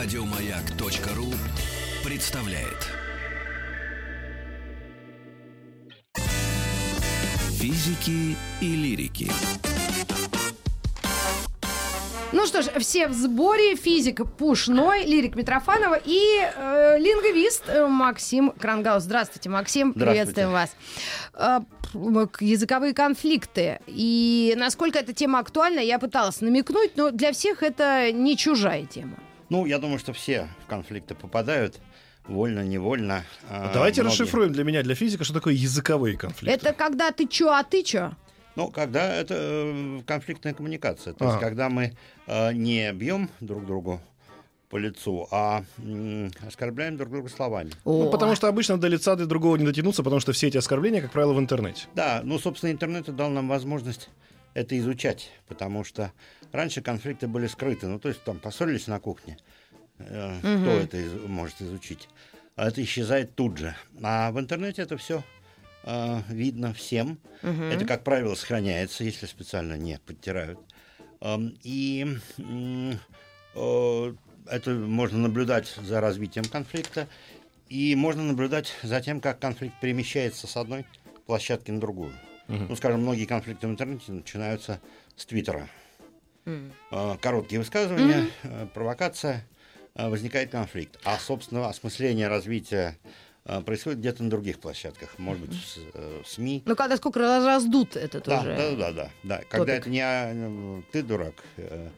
Радиомаяк.ру представляет. Физики и лирики. Ну что ж, все в сборе. Физик Пушной, лирик Митрофанова и э, лингвист э, Максим Крангаус. Здравствуйте, Максим. Здравствуйте. Приветствуем вас. Э, языковые конфликты. И насколько эта тема актуальна, я пыталась намекнуть, но для всех это не чужая тема. Ну, я думаю, что все в конфликты попадают, вольно, невольно. а, Давайте многие. расшифруем для меня, для физика, что такое языковые конфликты. Это когда ты чё, а ты чё? Ну, когда это э, конфликтная коммуникация. То есть, Ага. когда мы э, не бьем друг другу по лицу, а оскорбляем друг друга словами. Ну, О. потому что обычно до лица до другого не дотянуться, потому что все эти оскорбления, как правило, в интернете. Да, ну, собственно, интернет дал нам возможность это изучать, потому что раньше конфликты были скрыты. Ну, то есть, там, поссорились на кухне. Э, Кто это из- может изучить? А это исчезает тут же. А в интернете это все видно всем. Это, как правило, сохраняется, если специально не подтирают. Эм, И э, это можно наблюдать за развитием конфликта. И можно наблюдать за тем, как конфликт перемещается с одной площадки на другую. Ну, скажем, многие конфликты в интернете начинаются с Твиттера. Э, Короткие высказывания, э, провокация, э, возникает конфликт. А, собственно, осмысление развития происходит где-то на других площадках. Может быть, в э, в СМИ. Ну, когда сколько раз раздут этот Да, уже. да, да, да, да. Когда топик. это не а, э, ты дурак, э,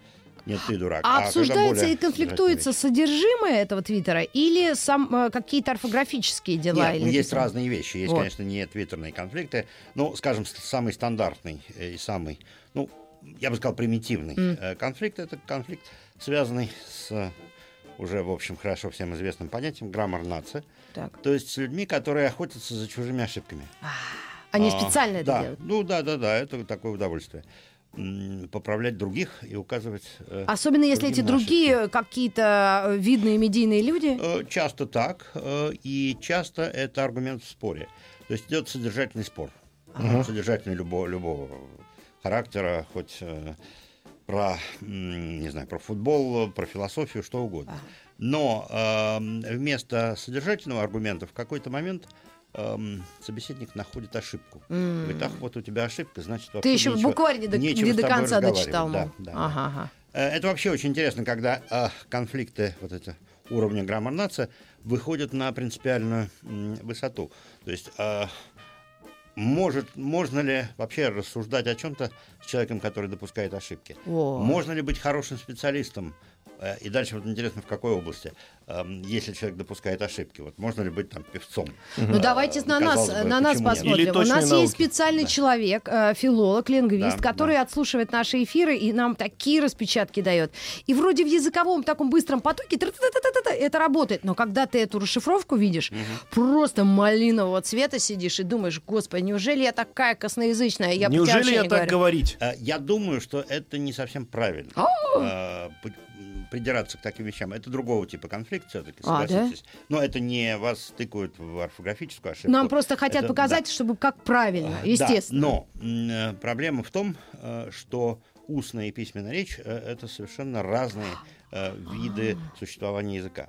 нет, ты дурак. А когда обсуждается более и конфликтуется содержимое этого твиттера или сам, э, какие-то орфографические дела? Нет, или есть какие-то? разные вещи. Есть, Вот. конечно, не твиттерные конфликты. Ну, скажем, самый стандартный э, и самый, ну, я бы сказал, примитивный э, конфликт это конфликт, связанный с уже, в общем, хорошо всем известным понятием граммар нации. Так. То есть с людьми, которые охотятся за чужими ошибками. Они А, специально это да, делают? Ну да, да, да, это такое удовольствие. Поправлять других и указывать. э, Особенно если эти другие какие-то э, видные медийные люди. Э, Часто так, и часто это аргумент в споре. То есть идет содержательный спор. Содержательный любого, любого характера, хоть про, не знаю, про футбол, про философию, что угодно. Но вместо содержательного аргумента в какой-то момент эм, собеседник находит ошибку. Говорит, ах, вот у тебя ошибка, значит, вообще Ты еще нечего- букварь не до, не до конца дочитал. Да, мол. да, да. Ага, ага. Э, Это вообще очень интересно, когда э, конфликты вот это уровня граммар нация выходят на принципиальную м, высоту. То есть э, может, можно ли вообще рассуждать о чем-то с человеком, который допускает ошибки? О. Можно ли быть хорошим специалистом? Э, И дальше вот интересно, в какой области, эм, если человек допускает ошибки. Вот можно ли быть там певцом? Ну давайте на нас, бы, на нас посмотрим. Или У нас есть науки. специальный человек, э, филолог, лингвист, Да, который да. отслушивает наши эфиры и нам такие распечатки дает. И вроде в языковом таком быстром потоке это работает. Но когда ты эту расшифровку видишь, просто малинового цвета сидишь и думаешь, господи, неужели я такая косноязычная? Я Неужели я не так говорю». говорить? Э, Я думаю, что это не совсем правильно. Придираться к таким вещам. Это другого типа конфликт все-таки, А, да? согласитесь. Но это не вас тыкают в орфографическую ошибку. Нам просто хотят Это- показать, да. чтобы как правильно, Да, естественно. но м, э, проблема в том, э, что устная и письменная речь э, это совершенно разные виды существования языка.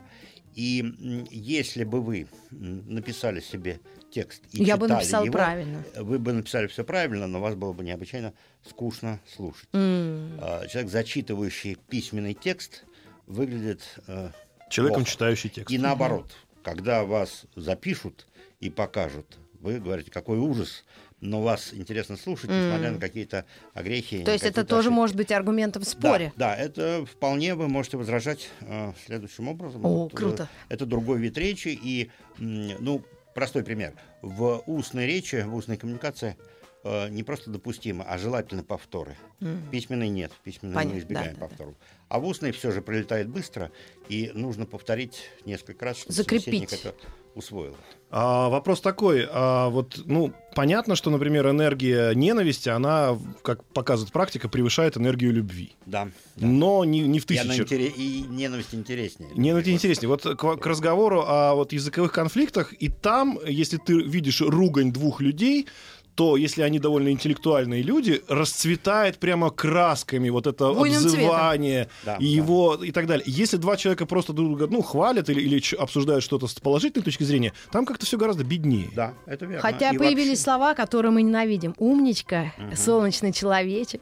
И если бы вы написали себе текст и Я бы читали написала его, правильно. вы бы написали все правильно, но вас было бы необычайно скучно слушать. А, Человек, зачитывающий письменный текст, выглядит э, Человеком, плохо. читающий текст. И наоборот, когда вас запишут и покажут, вы говорите, какой ужас, но вас интересно слушать, несмотря на какие-то огрехи. То есть это тоже ошибки. может быть аргументом в споре. Да, да, это вполне вы можете возражать э, следующим образом. О, Вот, э, круто. это другой вид речи. И, ну, простой пример. В устной речи, в устной коммуникации э, не просто допустимо, а желательно повторы. Письменной нет, письменной Понятно, мы избегаем да, да, да. повторов. А в устной все же прилетает быстро, и нужно повторить несколько раз, чтобы Закрепить. собеседник это усвоил. А, вопрос такой, а, вот, ну, понятно, что, например, энергия ненависти, она, как показывает практика, превышает энергию любви. Да. Но не, не в И, она тысячи. интере- и ненависть интереснее. Не, ну это интереснее. Вот к, к разговору о вот языковых конфликтах, и там, если ты видишь ругань двух людей, то если они довольно интеллектуальные люди, расцветает прямо красками вот это Буйным обзывание Да, и да. его и так далее. Если два человека просто друг друга ну, хвалят или, или обсуждают что-то с положительной точки зрения, там как-то все гораздо беднее. Да, это верно. Хотя И появились вообще, слова, которые мы ненавидим. Умничка, солнечный человечек.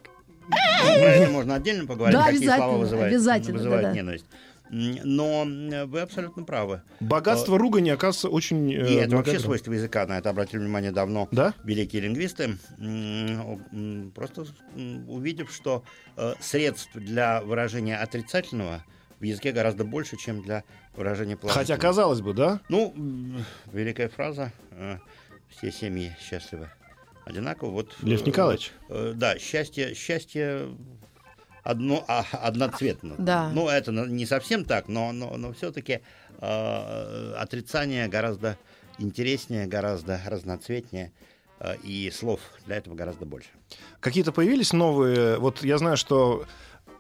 ну, Про это можно отдельно поговорить, Да, какие слова обязательно, вызывают, обязательно, вызывают ненависть. Но э, вы абсолютно правы. Богатство ругани оказывается очень... э, И это вообще свойство языка, на это обратили внимание давно Да? великие лингвисты, просто увидев, что э, средств для выражения отрицательного в языке гораздо больше, чем для выражения положительного. Хотя, казалось бы, да? Ну, великая фраза э, «все семьи счастливы одинаково». Вот, Лев э, Николаевич. э, да, счастье, счастье одно, а, одноцветно. Да. Ну, это не совсем так, но, но, но все-таки отрицание гораздо интереснее, гораздо разноцветнее, э, и слов для этого гораздо больше. Какие-то появились новые... Вот я знаю, что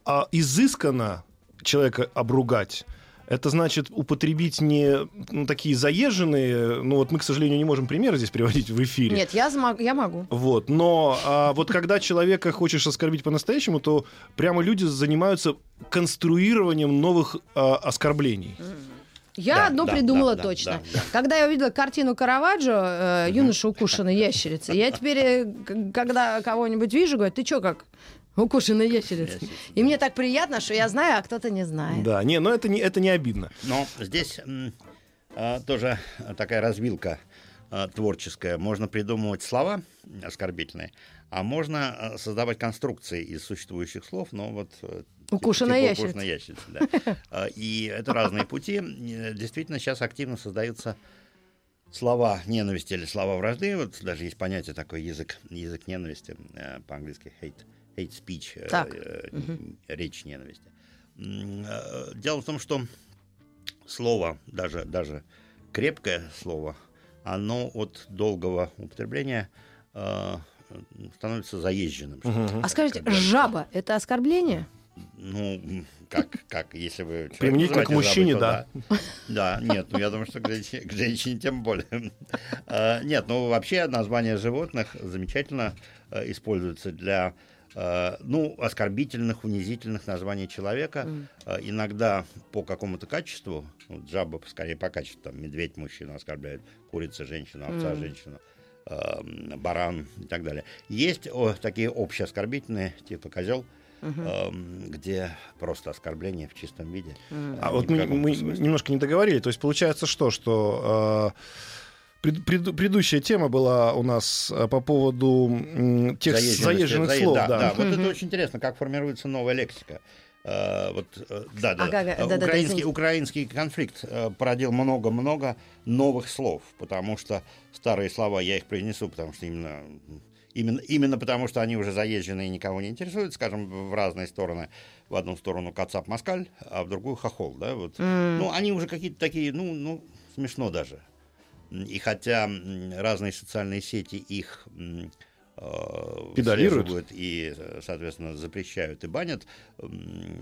а, изысканно человека обругать, это значит употребить не ну, такие заезженные... Ну вот мы, к сожалению, не можем примеры здесь приводить в эфире. Нет, я, змог- я могу. Вот, но а, вот когда человека хочешь оскорбить по-настоящему, то прямо люди занимаются конструированием новых а, оскорблений. Я Да, одно да, придумала да, точно. да, да. Когда я увидела картину Караваджо, э, юноша укушенной ящерицы, я теперь, э, когда кого-нибудь вижу, говорю, ты чё как укушенная ящерица? Ящерица, И мне так приятно, что я знаю, а кто-то не знает. Да, не, но это не, это не обидно. Но здесь а, тоже такая развилка а, творческая. Можно придумывать слова оскорбительные, а можно а, создавать конструкции из существующих слов, но вот... э, Укушенная типа укушенная ящерица, да. И это разные пути. Э, Действительно, сейчас активно создаются слова ненависти или слова вражды. Вот даже есть понятие такое язык, язык ненависти, э, по-английски hate, hate speech, э, Так. э, речь ненависти. Э, Дело в том, что слово, даже, даже крепкое слово, оно от долгого употребления э, становится заезженным. ли. А скажите, Когда- жаба — это оскорбление? Ну, м, как, как, если вы... Применить как мужчине, жабой, то да. Да, нет, ну я думаю, что к женщине, к женщине тем более. Нет, ну вообще название животных замечательно э, используется для э, ну, оскорбительных, унизительных названий человека. Э, Иногда по какому-то качеству, ну, жаба скорее по качеству, там, медведь мужчину оскорбляет, курица женщину, овца женщину, э, баран и так далее. Есть о, такие общеоскорбительные, типа козел, эм, где просто оскорбление в чистом виде. А вот мы, мы немножко не договорили. То есть получается что, что э, пред- пред- предыдущая тема была у нас э, по поводу тех заезженных заезд- слов. Да, да. да. Вот это очень интересно, как формируется новая лексика. Э, вот, э, да, да, А Э, да-да-да, украинский, извините. украинский конфликт породил много-много новых слов, потому что старые слова я их принесу, потому что именно Именно, именно потому, что они уже заезжены и никого не интересуют, скажем, в разные стороны. В одну сторону Кацап-Москаль, а в другую Хохол. Да? Вот. Ну, они уже какие-то такие, ну, ну, смешно даже. И хотя разные социальные сети их э, Педалируют. и, э, соответственно, запрещают и банят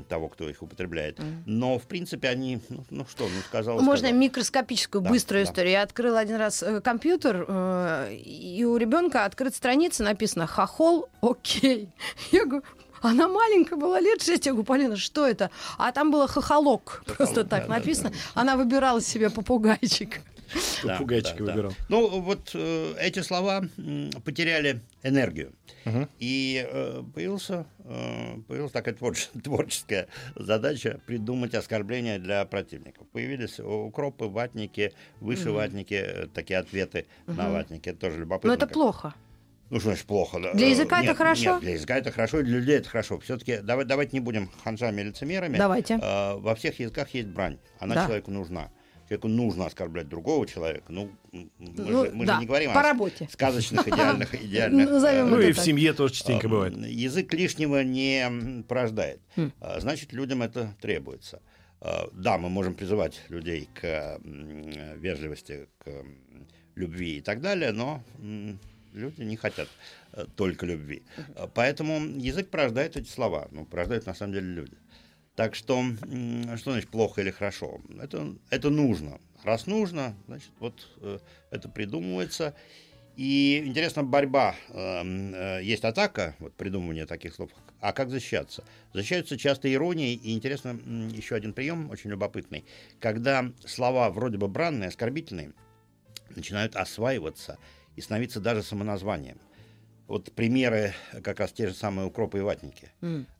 того, кто их употребляет. Но, в принципе, они, ну, ну что, ну, сказал, Можно сказал. микроскопическую Да, быструю да. историю. Я открыла один раз э, компьютер, э, и у ребенка открыта страница, написано «Хохол, окей». Я говорю, она маленькая была, лет шесть. Я говорю, Полина, что это? А там было хохолок, просто так да, да, написано. Она выбирала себе попугайчик. Да, Попугайчика да, да. выбирал. Ну, вот э, эти слова м, потеряли энергию. И э, появился, э, появилась такая творче- творческая задача придумать оскорбления для противников. Появились укропы, ватники, вышиватники, э, такие ответы на ватники. Это тоже любопытно. Но это как- плохо. Ну, что значит плохо? Для Э, языка это нет, хорошо? Нет, для языка это хорошо, и для людей это хорошо. Все-таки давай, давайте не будем ханжами и лицемерами. Давайте. Э, во всех языках есть брань. Она Да. человеку нужна. Человеку нужно оскорблять другого человека. Ну, мы, Ну, же, мы да, же не говорим по о работе. сказочных, идеальных, идеальных. Назовем э, Ну и в семье тоже частенько э, бывает. Язык лишнего не порождает. Хм. А, Значит, людям это требуется. А, Да, мы можем призывать людей к вежливости, к любви и так далее, но люди не хотят э, только любви. А, Поэтому язык порождает эти слова. Ну, порождают на самом деле люди. Так что, что значит плохо или хорошо? Это, это нужно. Раз нужно, значит, вот э, это придумывается. И интересно, борьба, эм, э, есть атака, вот придумывание таких слов, а как защищаться? Защищаются часто иронией, и интересно, еще один прием, очень любопытный, когда слова вроде бы бранные, оскорбительные, начинают осваиваться и становиться даже самоназванием. Вот примеры как раз те же самые укропы и ватники.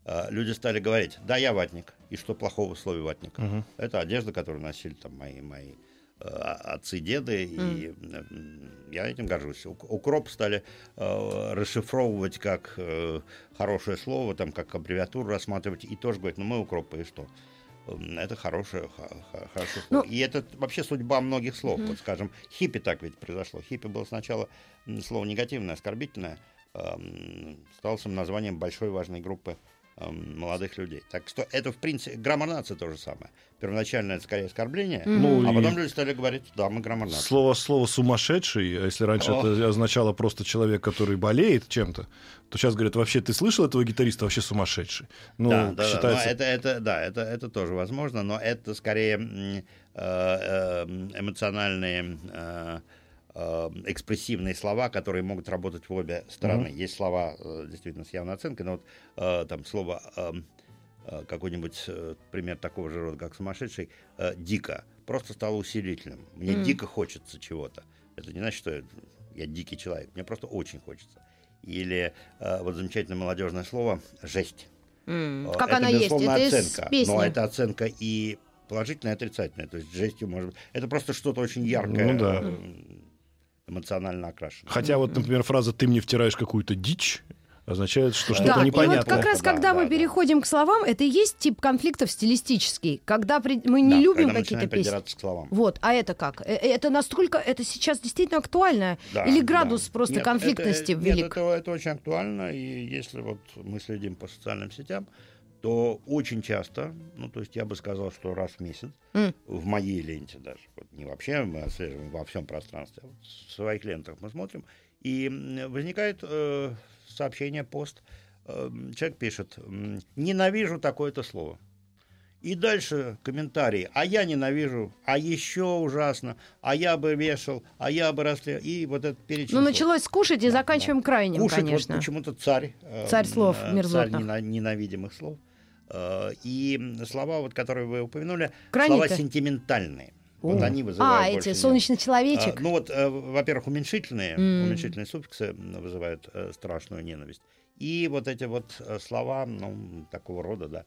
А, Люди стали говорить, да, я ватник, и что плохого в слове ватник? Мгм. Это одежда, которую носили там мои, мои э, отцы, деды, и м, я этим горжусь. Ук- Укроп стали э, расшифровывать как э, хорошее слово, там, как аббревиатуру рассматривать, и тоже говорить, ну мы укропы, и что? М, Это хорошее, слово. Ну- и это вообще судьба многих слов. Вот, скажем, хиппи так ведь произошло. Хиппи было сначала слово негативное, оскорбительное, эм, стало названием большой важной группы эм, молодых людей. Так что это, в принципе, граммар нации то же самое. Первоначально это скорее оскорбление, Ну, а потом люди стали говорить, да, мы граммар нации. Слово, слово «сумасшедший», если раньше О. это означало просто человек, который болеет чем-то, то сейчас говорят, вообще ты слышал этого гитариста, вообще сумасшедший. Ну, да, да, да, считается... но это, это, да, это, это тоже возможно, но это скорее э, э, эмоциональные, э, э, экспрессивные слова, которые могут работать в обе стороны. Есть слова э, действительно с явной оценкой, но вот э, там слово э, э, какой-нибудь пример такого же рода, как сумасшедший, дико, просто стало усилительным. Мне Мгм. дико хочется чего-то. Это не значит, что я, я дикий человек. Мне просто очень хочется. Или вот замечательное молодежное слово «жесть». Э, Как это, она есть? безусловно, Это из оценка, песни. но это оценка и положительная, и отрицательная. То есть жестью может быть. Это просто что-то очень яркое, Ну да. Эмоционально окрашенное. Хотя вот, например, фраза «ты мне втираешь какую-то дичь» означает, что Да, что-то и вот как раз, Да, когда да, мы да. переходим к словам, это и есть тип конфликтов стилистический, когда при- мы не Да, любим какие-то песни. придираться к словам. Вот, а это как? Э, э, Это настолько, это сейчас действительно актуально? Да, Или да. градус просто Нет, конфликтности это, велик? Нет, это, это очень актуально, и если вот мы следим по социальным сетям, то очень часто, ну, то есть я бы сказал, что раз в месяц, М. в моей ленте даже, вот не вообще мы отслеживаем во всем пространстве, а вот в своих лентах мы смотрим, и возникает э, сообщение, пост, э, человек пишет, ненавижу такое-то слово. И дальше комментарии. А я ненавижу, а еще ужасно, а я бы вешал, а я бы расследовал. И вот этот перечень. Ну, слов. началось с кушать и Да, заканчиваем крайним, Кушать конечно. вот почему-то царь. э, Царь слов э, мерзотных. Царь нена- ненавидимых слов. Э, И слова, вот, которые вы упомянули, Крайние-то? слова сентиментальные. О. Вот они вызывают А, больше эти солнечный А, человечек. Ну вот, э, во-первых, уменьшительные, М. уменьшительные суффиксы вызывают э, страшную ненависть. И вот эти вот э, слова, ну, такого рода, да.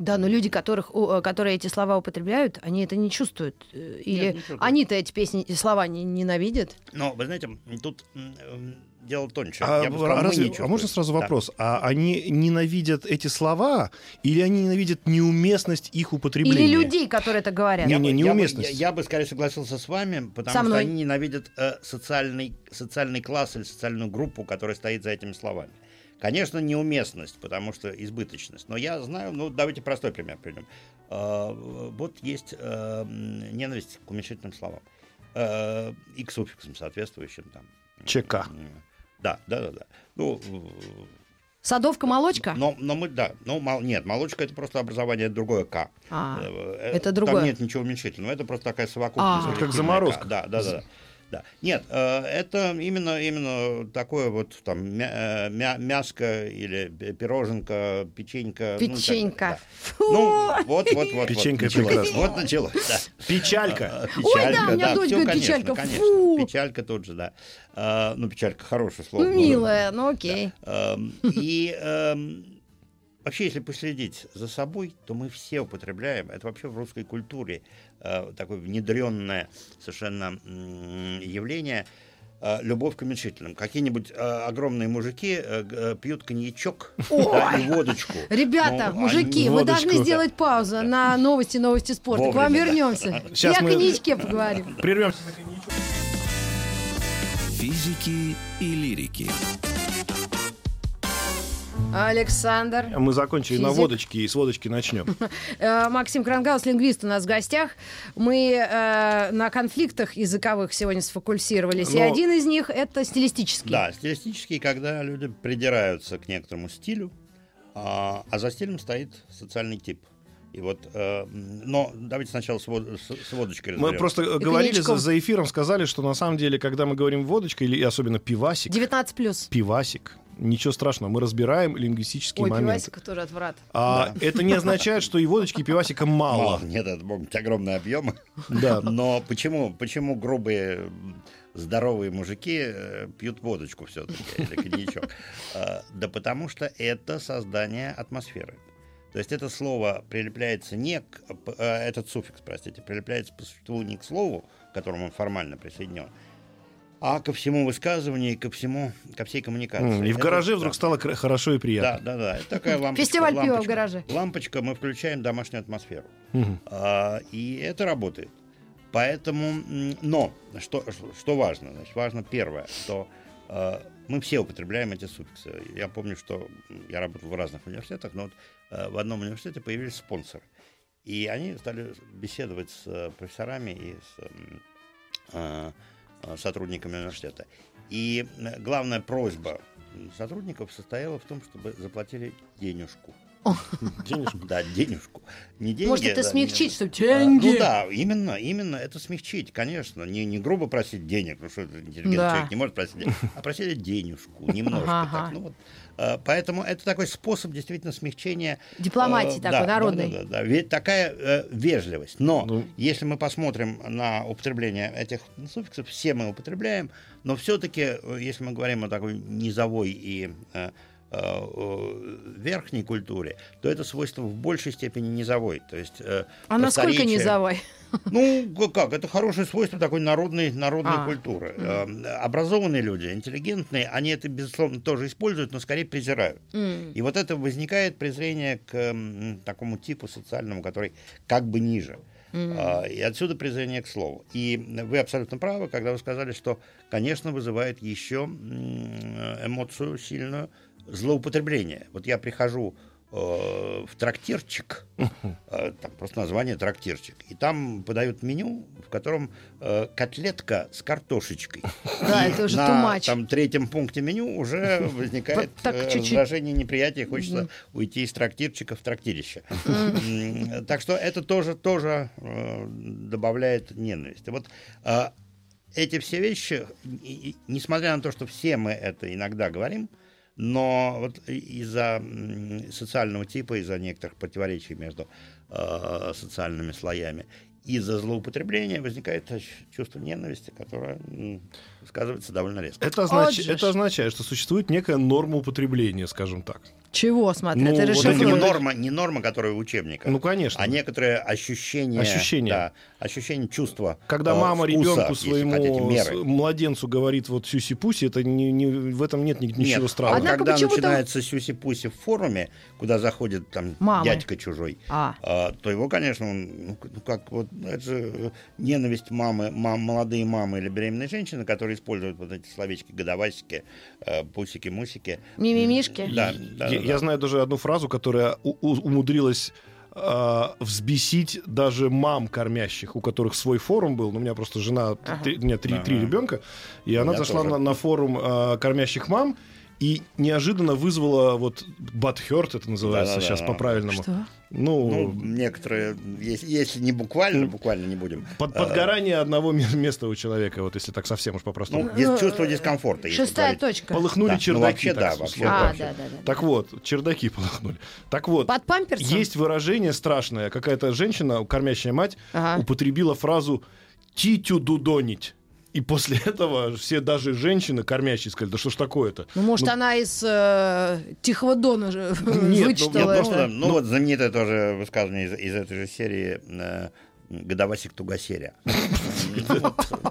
Да, но люди, которых, э, которые эти слова употребляют, они это не чувствуют. Э, Или не они-то эти песни, эти слова не, ненавидят. Но, вы знаете, тут м, м, дело тоньше. А, Я бы сказал, разве- а можно сразу Да. вопрос? А они ненавидят эти слова или они ненавидят неуместность их употребления? Или людей, которые это говорят. Не, Я, не, бы, я, бы, неуместность. я, я бы скорее согласился с вами, потому Со что мной. они ненавидят э, социальный, социальный класс или социальную группу, которая стоит за этими словами. Конечно, неуместность, потому что избыточность. Но я знаю, ну давайте простой пример приведем. Э, вот есть э, ненависть к уменьшительным словам. Э, и к суффиксам соответствующим там. ЧК. Да, да, да, да. Ну, Садовка, молочка? но, но мы, да, ну, мол- нет, молочка это просто образование другое К. А, Э, это Там другое. нет ничего уменьшительного, это просто такая совокупность. А. Как заморозка. К. Да, да, да. да. Да. Нет, э, это именно, именно такое вот там мя- э, мя- мяско или пи- пироженка, печенька. ну, так Печенька. да. Фу. Ну, вот, вот, вот. Печенька вот, прекрасно. Вот началось, да. Печалька. А, Ой, да, у меня дочь говорит, конечно, печалька. конечно. Фу. Печалька тут же, да. А, ну, печалька хорошее слово. Ну, милая, ну окей. Эм, И эм, вообще, если последить за собой, то мы все употребляем, это вообще в русской культуре э, такое внедренное совершенно м, явление, э, любовь к уменьшительным. Какие-нибудь э, огромные мужики э, э, пьют коньячок да, и водочку. Ребята, Ну, мужики, они- мы водочку. должны сделать паузу на новости, новости спорта. К вам Вовремя, да. вернемся. Сейчас И о коньячке поговорим. Прервемся. Физики и лирики. Александр. Мы закончили на Физик. водочке, и с водочки начнем. Э, Максим Крангаус, лингвист у нас в гостях. Мы э, на конфликтах языковых сегодня сфокусировались. И Но- один из них это стилистический. Да, стилистически, когда люди придираются к некоторому стилю, а, а за стилем стоит социальный тип. И вот, э, но давайте сначала с, вод- с- с водочкой Мы разберем. просто э, говорили за, за эфиром, сказали, что на самом деле, когда мы говорим водочка, или особенно пивасик, 19 плюс. пивасик, ничего страшного, мы разбираем лингвистические Ой, моменты. пивасика тоже отврат. А это не означает, что и водочки, и пивасика мало. Мало. Нет, это могут быть огромные объемы. Да. Но почему, почему грубые здоровые мужики э, пьют водочку все-таки или коньячок? А, Да потому что это создание атмосферы. То есть это слово прилепляется не к... э, Этот суффикс, простите, прилепляется по существу не к слову, к которому он формально присоединен, а ко всему высказыванию и ко всему, ко всей коммуникации. М, И в Это- гараже да. вдруг стало кра- хорошо и Да, приятно. да, да. Это такая лампочка. Фестиваль пива в лампочка. гараже. Лампочка, мы включаем домашнюю атмосферу. Мгм. А, и это работает. Поэтому, но что, что важно? Значит, важно первое, что э, мы все употребляем эти суффиксы. Я помню, что я работал в разных университетах, но вот э, в одном университете появились спонсоры. И они стали беседовать с э, профессорами и с э, э, сотрудниками университета. И э, главная просьба сотрудников состояла в том, чтобы заплатили денежку. Денежку. Да, денежку. Не деньги, Может, это да, смягчить, не- что деньги. Ну да, именно, именно это смягчить, конечно. Не, не грубо просить денег, ну что интеллигентный Да. человек не может просить денег, а просили денежку, немножко Ага, так. Ну, вот, а, поэтому это такой способ действительно смягчения. Дипломатии э, такой, да, народной. Да, да, да, Ведь такая э, вежливость. Но Ну. если мы посмотрим на употребление этих суффиксов, все мы употребляем, но все-таки, если мы говорим о такой низовой и э, э, э, верхней культуре, то это свойство в большей степени низовой. То есть, э, А насколько низовой? ну, как, это хорошее свойство такой народной, народной А. культуры. Э, Образованные люди, интеллигентные, они это, безусловно, тоже используют, но скорее презирают. М. И вот это возникает презрение к м, такому типу социальному, который как бы ниже. А, И отсюда презрение к слову. И вы абсолютно правы, когда вы сказали, что, конечно, вызывает еще эмоцию сильную злоупотребление. Вот я прихожу э, в трактирчик, э, там просто название трактирчик, и там подают меню, в котором э, котлетка с картошечкой. Да, И это уже на much. там третьем пункте меню уже возникает Вот так э, раздражение, неприятие, хочется уйти из трактирчика в трактирище. Так что это тоже, тоже э, добавляет ненависть. И вот э, эти все вещи, и- и- несмотря на то, что все мы это иногда говорим, но вот из-за социального типа, из-за некоторых противоречий между э, социальными слоями, из-за злоупотребления возникает чувство ненависти, которое сказывается довольно резко. Это, означ- это означает, что существует некая норма употребления, скажем так. Чего, смотри, Ну, ты вот Вот это не норма, не норма, которая в учебниках, Ну, конечно. а некоторое ощущение, Ощущение. да, ощущение чувства. Когда э, мама вкуса, ребенку своему хотите, младенцу говорит вот сюси-пуси, это не, не- в этом нет ни- ничего Нет, странного. а Однако когда начинается сюси-пуси в форуме, куда заходит там Мамы. дядька чужой, А. а, то его, конечно, он, ну, ну, как вот это же э, ненависть мамы, мам, молодые мамы или беременные женщины, которые используют вот эти словечки годовасики, э, пусики-мусики. Мимимишки. Да, да, я, да, я знаю даже одну фразу, которая у- у- умудрилась а, взбесить даже мам кормящих, у которых свой форум был. Ну, у меня просто жена, Ага. три- у меня три, Ага. три ребенка, и она зашла тоже. на, на форум а, кормящих мам и неожиданно вызвала вот бадхерт, это называется Да-да-да. сейчас по-правильному. Что? Ну, Ну, некоторые, если, если не буквально, буквально не будем. под, э, подгорание одного ме- места у человека, вот если так совсем уж по-простому. Ну, дис- чувство дискомфорта. Шестая говорить. точка. Полыхнули Да, ну, чердаки. вообще так да, вообще. А, вообще. да, да, да. Так вот, чердаки полыхнули. Так вот, Под памперсом? есть выражение страшное. Какая-то женщина, кормящая мать, Ага. употребила фразу «титю дудонить». И после этого все, даже женщины, кормящие, сказали, да что ж такое-то? Ну, может, она из э, Тихого Дона же ну, Нет, вычитала просто, это. ну, вот знаменитое тоже высказывание из, из этой же серии э, «Годовасик Тугосерия».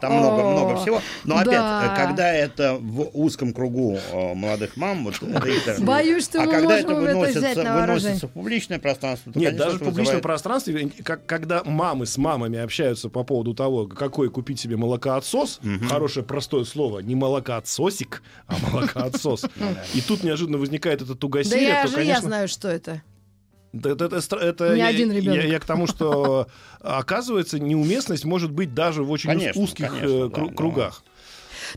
Там много, много всего. Но опять, Да. э, когда это в узком кругу э, молодых мам, вот это Боюсь, что а мы когда можем это выносится, взять на вооружение. выносится в публичное пространство, Нет, даже в публичном пространстве, как, когда мамы с мамами общаются по поводу того, какой купить себе молокоотсос, хорошее простое слово, не молокоотсосик, а молокоотсос, и тут неожиданно возникает это Да тугосерие, я же я конечно... знаю, что это. Да, это, это это Не я, один я- ребенок. я к тому, что оказывается неуместность может быть даже в очень Конечно, узких конечно, э, да, кру- но- кругах.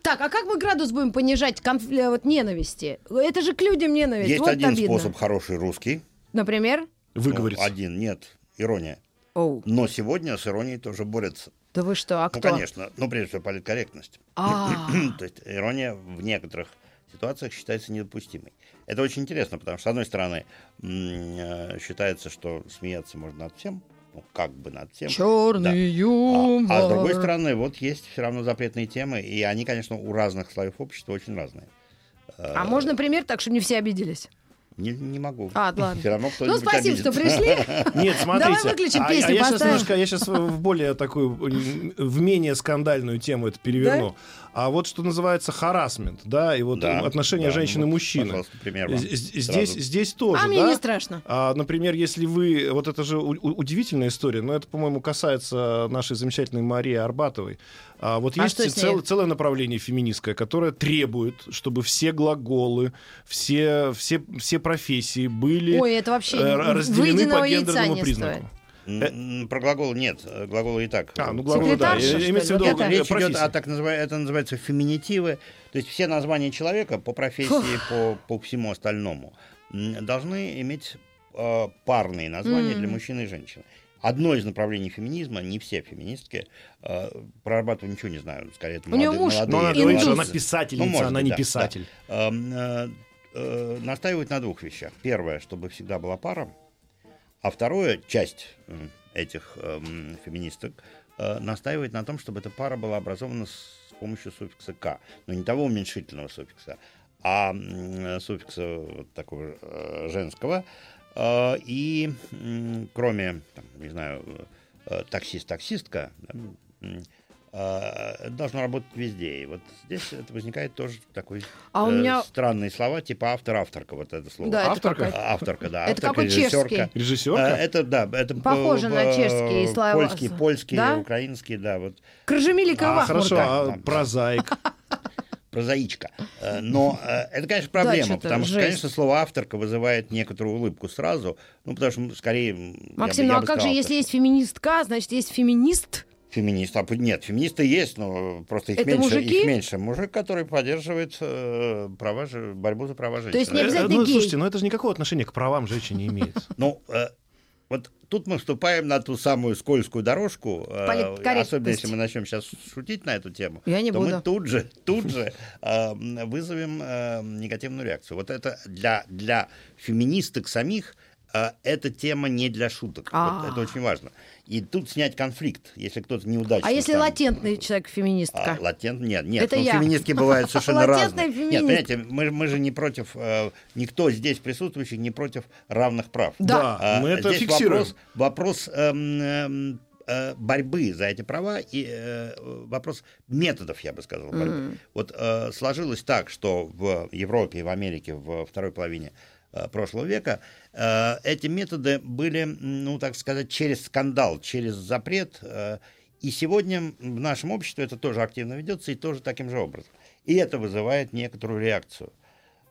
Так, а как мы градус будем понижать конф- э, вот, ненависти? Это же к людям ненависть. Есть вот один обидно. способ хороший русский. Например? Ну, Выговориться. один, нет. ирония. Оу. Но сегодня с иронией тоже борются. Да вы что, а Ну, кто? конечно. Ну, прежде всего, политкорректность. А, То есть ирония в некоторых ситуациях считается недопустимой. Это очень интересно, потому что, с одной стороны, э, считается, что смеяться можно над всем, ну, как бы над всем. черный Да. юмор. А, а с другой стороны, вот есть все равно запретные темы, и они, конечно, у разных слоев общества очень разные. А можно пример так, чтобы не все обиделись? Не, не могу. А, ладно. Все равно Ну, кто-нибудь спасибо, что обидится. пришли. Нет, смотрите. Давай выключим а- песню, а я сейчас немножко, я сейчас в более такую, в менее скандальную тему это переверну. А вот что называется харасмент, да, и вот Да, отношения да, женщины и вот, мужчины. Здесь, здесь тоже, А мне да? не страшно. А, например, если вы... Вот это же у- удивительная история, но это, по-моему, касается нашей замечательной Марии Арбатовой. А, вот А есть что цел- целое направление феминистское, которое требует, чтобы все глаголы, все, все, все профессии были Ой, это вообще э, разделены по гендерному признаку. стоит. М, Про глагол нет, э, глаголы и так. А, ну глаголы, да. Э, Имеется в виду Это- э, Речь идет о так называемых, это называется феминитивы, то есть все названия человека по профессии, по, по всему остальному должны иметь э, парные названия для мужчин и женщин. Одно из направлений феминизма, не все феминистки, э, про Арбатову ничего не знаю, скорее это У молодые- муж молодые Но она говорит, что она писательница, Ну, может она не да, писатель. да. Эм, э, э, настаивают на двух вещах. Первое, чтобы всегда была пара, а второе, часть э, этих эм, феминисток э, настаивает на том, чтобы эта пара была образована с помощью суффикса «к». Но не того уменьшительного суффикса, а м, суффикса вот такого э, женского. Э, и м, кроме, там, не знаю, э, таксист-таксистка, да, э, должно работать везде. И вот здесь это возникает тоже такой А у э, меня- странные слова, типа автор-авторка, вот это слово. Да, это Авторка? А, Авторка, да. Это авторка, какой режиссерка. чешский. Режиссерка? Э, Это, да, это Похоже по- на чешские слова. Польский, польский, Да? украинский, да, вот Крыжемилика А, хорошо, а Да, да. прозаик? прозаичка. Э, Но э, это, конечно, проблема, что-то потому что, жесть. конечно, слово авторка вызывает некоторую улыбку сразу, ну, потому что скорее... м, я бы- Максим, я ну а как же, сказал, если что есть феминистка, значит, есть феминист? Феминист, а, нет, феминисты есть, но просто их Это меньше, мужики? их меньше. Мужик, который поддерживает э, права, же- борьбу за права женщин. То есть не Э, обязательно ну, гей. слушайте, ну это же никакого отношения к правам женщин не имеет. Ну, э, вот тут мы вступаем на ту самую скользкую дорожку, э, особенно если мы начнем сейчас шутить на эту тему, Я не то буду. мы тут же, тут же э, вызовем э, негативную реакцию. Вот это для, для феминисток самих э, эта тема не для шуток. Вот А. это очень важно. И тут снять конфликт, если кто-то неудачно. А если там- латентный человек феминистка? а, латент? Нет, нет. Это ну, я. феминистки бывают совершенно разные. феминистка. Нет, понимаете, мы, мы же не против, э, никто здесь присутствующих не против равных прав. Да. А, мы это здесь фиксируем. Вопрос, вопрос эм, эм, э, борьбы за эти права и э, вопрос методов, я бы сказал, борьбы. Вот э, сложилось так, что в Европе и в Америке в второй половине э, прошлого века э, эти методы были, ну, так сказать, через скандал, через запрет. э, и сегодня в нашем обществе это тоже активно ведется и тоже таким же образом. И это вызывает некоторую реакцию.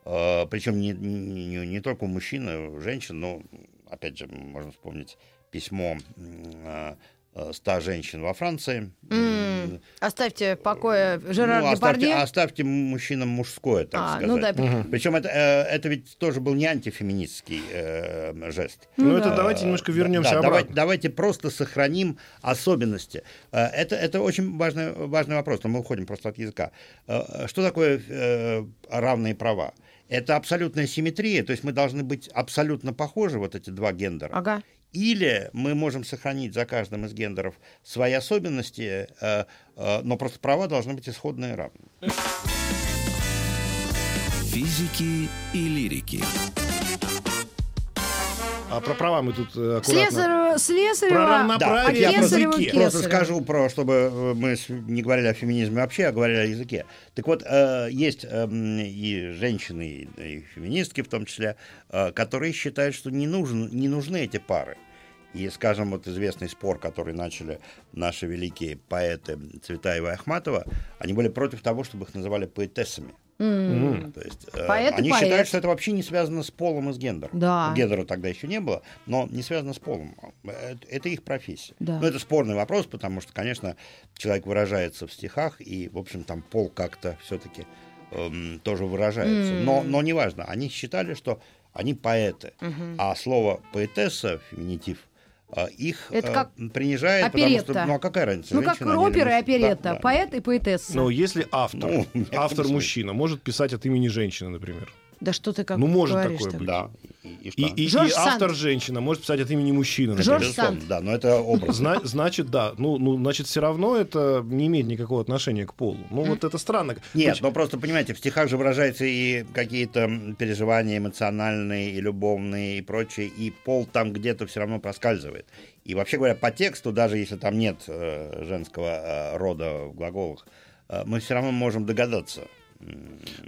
Э, Причем не, не, не- только у мужчин, и у женщин, но, опять же, можно вспомнить письмо э, э, 100 женщин во Франции. М, Оставьте покое Жерар Ну, оставьте, Депардье. оставьте мужчинам мужское, так А, сказать. ну да. Причем это, э, это ведь тоже был не антифеминистский э, жест. Ну, это да. давайте немножко вернемся да, обратно. давайте, давайте просто сохраним особенности. Э, Это, это очень важный, важный вопрос, но мы уходим просто от языка. Э, Что такое э, равные права? Это абсолютная симметрия, то есть мы должны быть абсолютно похожи, вот эти два гендера. Ага. Или мы можем сохранить за каждым из гендеров свои особенности, э, э, но просто права должны быть исходные и равные. Физики и лирики. А про права мы тут э, аккуратно. Слесарева, Слесарева, Про равноправие а так я просто, Кесарева, языке. просто скажу, про, чтобы э, мы не говорили о феминизме вообще, а говорили о языке. Так вот, э, есть эм, и женщины, и, феминистки в том числе, которые считают, что не, нужен, не нужны эти пары. И, скажем, вот известный спор, который начали наши великие поэты Цветаева и Ахматова, они были против того, чтобы их называли поэтессами. М. То есть э, Поэт они поэт. считают, что это вообще не связано с полом и с гендером. Да. Гендера тогда еще не было, но не связано с полом. Это, это их профессия. Да. Но это спорный вопрос, потому что, конечно, человек выражается в стихах, и, в общем, там пол как-то все-таки тоже выражается. Но, но неважно, они считали, что они поэты. А слово поэтесса, феминитив, их Это э, как принижает, потому что, оперетта. ну а какая разница? Ну, как женщина или опера и оперетта, Да, да. поэт и поэтесса. Но если автор, Ну, в некотором автор смысле. мужчина, может писать от имени женщины, например. Да что ты как Ну, может говоришь такое так? быть. Да. И, и? И, и- автор Санд. женщина может писать от имени мужчины, например. Жорж Санд. да, но это образ. Зна- значит, да. Ну, ну, значит, все равно это не имеет никакого отношения к полу. Ну, вот это странно. Нет, Поч- но просто, понимаете, в стихах же выражаются и какие-то переживания эмоциональные, и любовные, и прочее, и пол там где-то все равно проскальзывает. И вообще говоря, по тексту, даже если там нет э, женского э, рода в глаголах, э, мы все равно можем догадаться.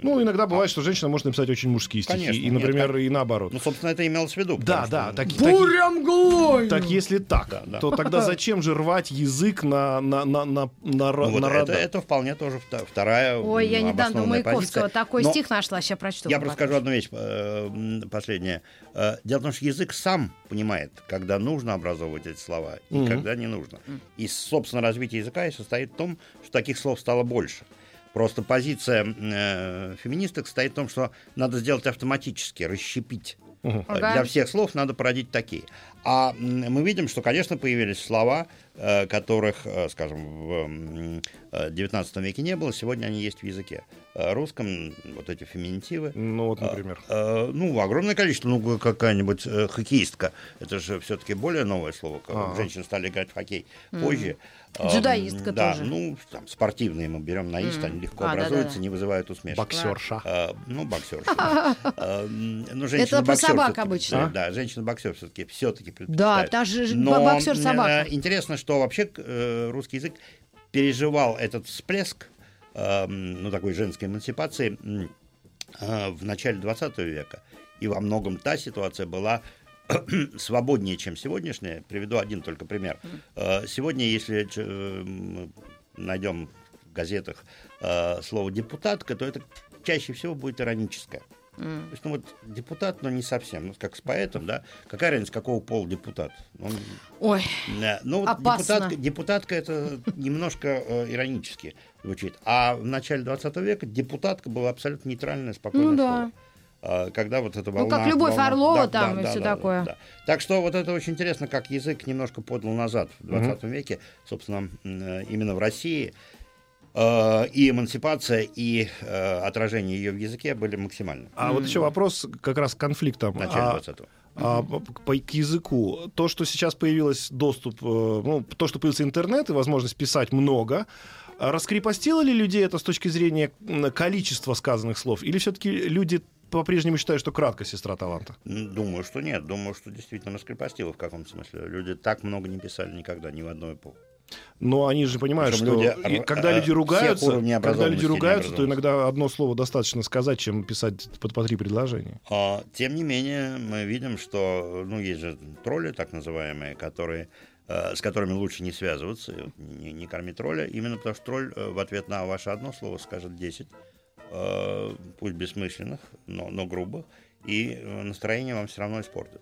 Ну, иногда бывает, что женщина может написать очень мужские стихи. Конечно, и, нет, например, так- и наоборот. Ну, собственно, это имелось в виду. да, да. что, Так, ну, так- так если так, Да, да. то тогда зачем же рвать язык на, на, на, на, на, ну, вот на это, это вполне тоже вторая Ой, я недавно у обоснованная Маяковского позиция. такой Но стих нашла, сейчас прочту. Я просто скажу одну вещь, э, м, последнее. Э, Дело в том, что язык сам понимает, когда нужно образовывать эти слова и Мгм. когда не нужно. И, собственно, развитие языка и состоит в том, что таких слов стало больше. Просто позиция э, феминисток состоит в том, что надо сделать автоматически, расщепить. Ага. Для всех слов надо породить такие. А мы видим, что, конечно, появились слова, э, которых, э, скажем, в м, э, XIX веке не было, сегодня они есть в языке. Русском вот эти феминитивы. Ну, вот, например. Э, ну, огромное количество. Ну, какая-нибудь э, хоккеистка. Это же все-таки более новое слово. как Ага. Женщины стали играть в хоккей позже. Э, Дзюдоистка да, тоже. ну, там, спортивные мы берем наист, они легко А, образуются, да-да-да. не вызывают усмешки. Боксерша. Э, ну, боксер. Э, ну, женщина про собак обычно. Да, женщина-боксер все-таки все-таки Да, та же ж- боксер-собака. э, интересно, что вообще э, русский язык переживал этот всплеск, э, ну, такой женской эмансипации э, в начале 20 века. И во многом та ситуация была свободнее, чем сегодняшняя. Приведу один только пример. Сегодня, если найдем в газетах слово депутатка, то это чаще всего будет ироническое. То есть, ну вот депутат, но не совсем. Ну, как с поэтом, да. Какая разница, какого пола депутат? Он, Ой, да, ну, вот Опасно. депутатка, депутатка это немножко э, иронически звучит. А в начале 20 века депутатка была абсолютно нейтральное, спокойное Ну да. А, Когда вот эта Ну, волна... как Любовь волна- Орлова там и всё такое. Так что вот это очень интересно, как язык немножко подал назад в 20 веке, собственно, э, именно в России. Э, И эмансипация, и э, отражение ее в языке были максимальны. А вот еще вопрос как раз к конфликтам. В начале А- 20-го. А по- к языку, то, что сейчас появилось доступ, э, ну, то, что появился интернет и возможность писать много, раскрепостило ли людей это с точки зрения количества сказанных слов? Или все-таки люди по-прежнему считают, что краткость сестра таланта? Думаю, что нет. Думаю, что действительно раскрепостило в каком смысле. Люди так много не писали никогда, ни в одной эпоху. Но они же понимают, Причем что люди, и р- когда э, люди ругаются, когда люди ругаются, то иногда одно слово достаточно сказать, чем писать под по три предложения. А, Тем не менее, мы видим, что ну, есть же тролли, так называемые, которые, э, с которыми лучше не связываться, не, не кормить тролля, именно потому что тролль э, в ответ на ваше одно слово скажет 10, э, пусть бессмысленных, но, но грубых, и настроение вам все равно испортит.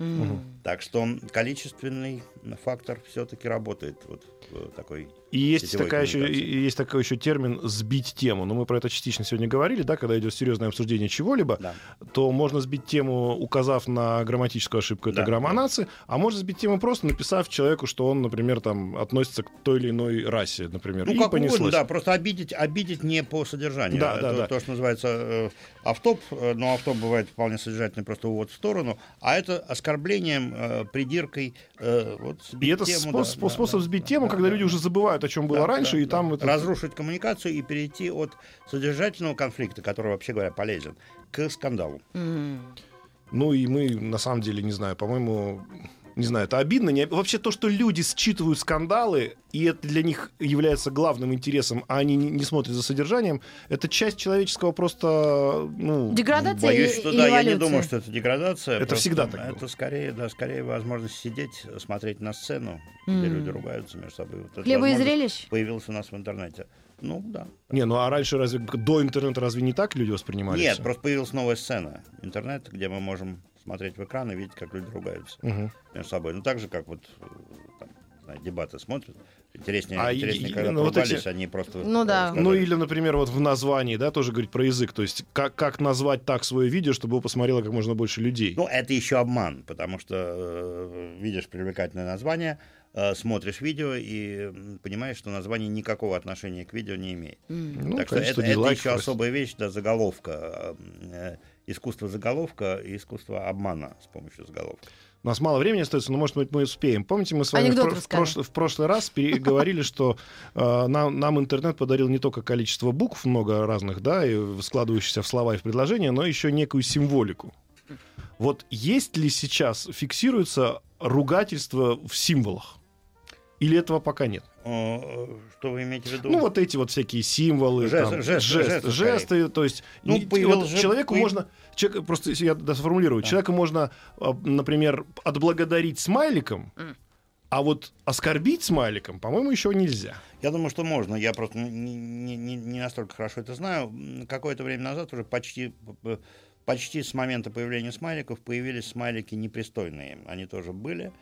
Так что количественный фактор все-таки работает вот в такой И есть, такая еще, есть такой еще термин «сбить тему». Но мы про это частично сегодня говорили, да, когда идет серьезное обсуждение чего-либо, Да. то можно сбить тему, указав на грамматическую ошибку, это Да, граммонации, а можно сбить тему просто написав человеку, что он, например, там относится к той или иной расе, например, Ну, и как понеслось. угодно, да, просто обидеть, обидеть не по содержанию. Да, Это да, да. то, что называется э, автоп, э, но автоп бывает вполне содержательный, просто увод в сторону, а это оскорблением, э, придиркой, э, вот сбить И это тему, способ, да, да, способ да, сбить да, тему, да, когда да, люди уже забывают, о чем было Да, раньше, да, и там это... разрушить коммуникацию и перейти от содержательного конфликта, который, вообще говоря, полезен, к скандалу. Ну и мы, на самом деле, не знаю, по-моему, не знаю, это обидно. Не... Вообще то, что люди считывают скандалы, и это для них является главным интересом, а они не, не смотрят за содержанием, это часть человеческого просто, ну... Деградация Боюсь, и- что и да, я не эволюция? думаю, что это деградация. Это просто всегда так было. Это скорее, да, скорее возможность сидеть, смотреть на сцену, где люди ругаются между собой. Вот Хлеба и зрелищ? Появилась у нас в интернете. Ну, да. Не, ну а раньше разве до интернета разве не так люди воспринимали? Нет, всё? просто появилась новая сцена. Интернет, где мы можем смотреть в экран и видеть, как люди ругаются Мгм. между собой. Ну, так же, как вот э, там, знаю, дебаты смотрят Интереснее, А интереснее и- когда именно вот эти- они просто... Ну да. сказали. Ну или, например, вот в названии, да, тоже говорить про язык. То есть как, как назвать так свое видео, чтобы его посмотрело как можно больше людей. Ну, это еще обман, потому что э, видишь привлекательное название, э, смотришь видео и понимаешь, что название никакого отношения к видео не имеет. Ну, так что количество это, это еще особая вещь, да, заголовка. э, искусство заголовка и искусство обмана с помощью заголовка. У нас мало времени остается, но, может быть, мы успеем. Помните, мы с вами в, Анекдот в прошлый, в прошлый раз переговорили, что э, нам, нам интернет подарил не только количество букв, много разных, да, и складывающихся в слова и в предложения, но еще некую символику. Вот есть ли сейчас, фиксируется ругательство в символах? Или этого пока нет? Э, Что вы имеете в виду? Ну, вот эти вот всякие символы, Жест- там, жесты, жесты, жесты, жесты, то есть Ну, не- вот же- человеку появ- можно, человек, просто я сформулирую, человека можно, а, например, отблагодарить смайликом, а вот оскорбить смайликом, по-моему, еще нельзя. Я думаю, что можно. Я просто не, не- не- настолько хорошо это знаю. Какое-то время назад уже почти, почти с момента появления смайликов появились смайлики непристойные. Они тоже были.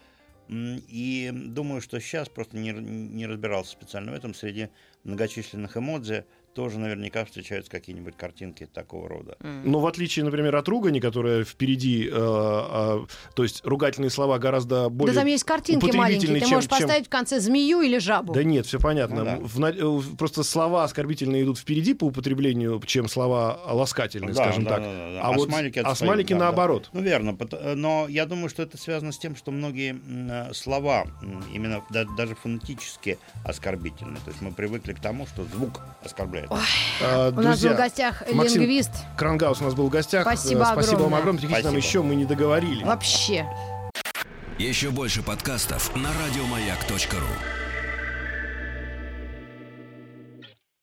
И думаю, что сейчас просто не, не разбирался специально в этом. Среди многочисленных эмодзи тоже наверняка встречаются какие-нибудь картинки такого рода. Но в отличие, например, от ругани, которая впереди, э, а, то есть ругательные слова гораздо более Да там есть картинки маленькие. Ты чем- можешь чем- поставить в конце змею или жабу. Да нет, все понятно. Ну да. В э, просто слова оскорбительные идут впереди по употреблению, чем слова ласкательные, Да, скажем да, так. да, да, да. А, вот смайлики а смайлики да, да. наоборот. Ну, верно. э, Но я думаю, что это связано с тем, что многие э, слова именно да- даже фонетически оскорбительны. То есть мы привыкли к тому, что звук оскорбляет. А, У нас был в гостях Максим лингвист. Крангаус у нас был в гостях. Спасибо Спасибо вам огромное. огромное. Приходите нам Спасибо. еще, мы не договорили. Вообще. Еще больше подкастов на радиомаяк.ру.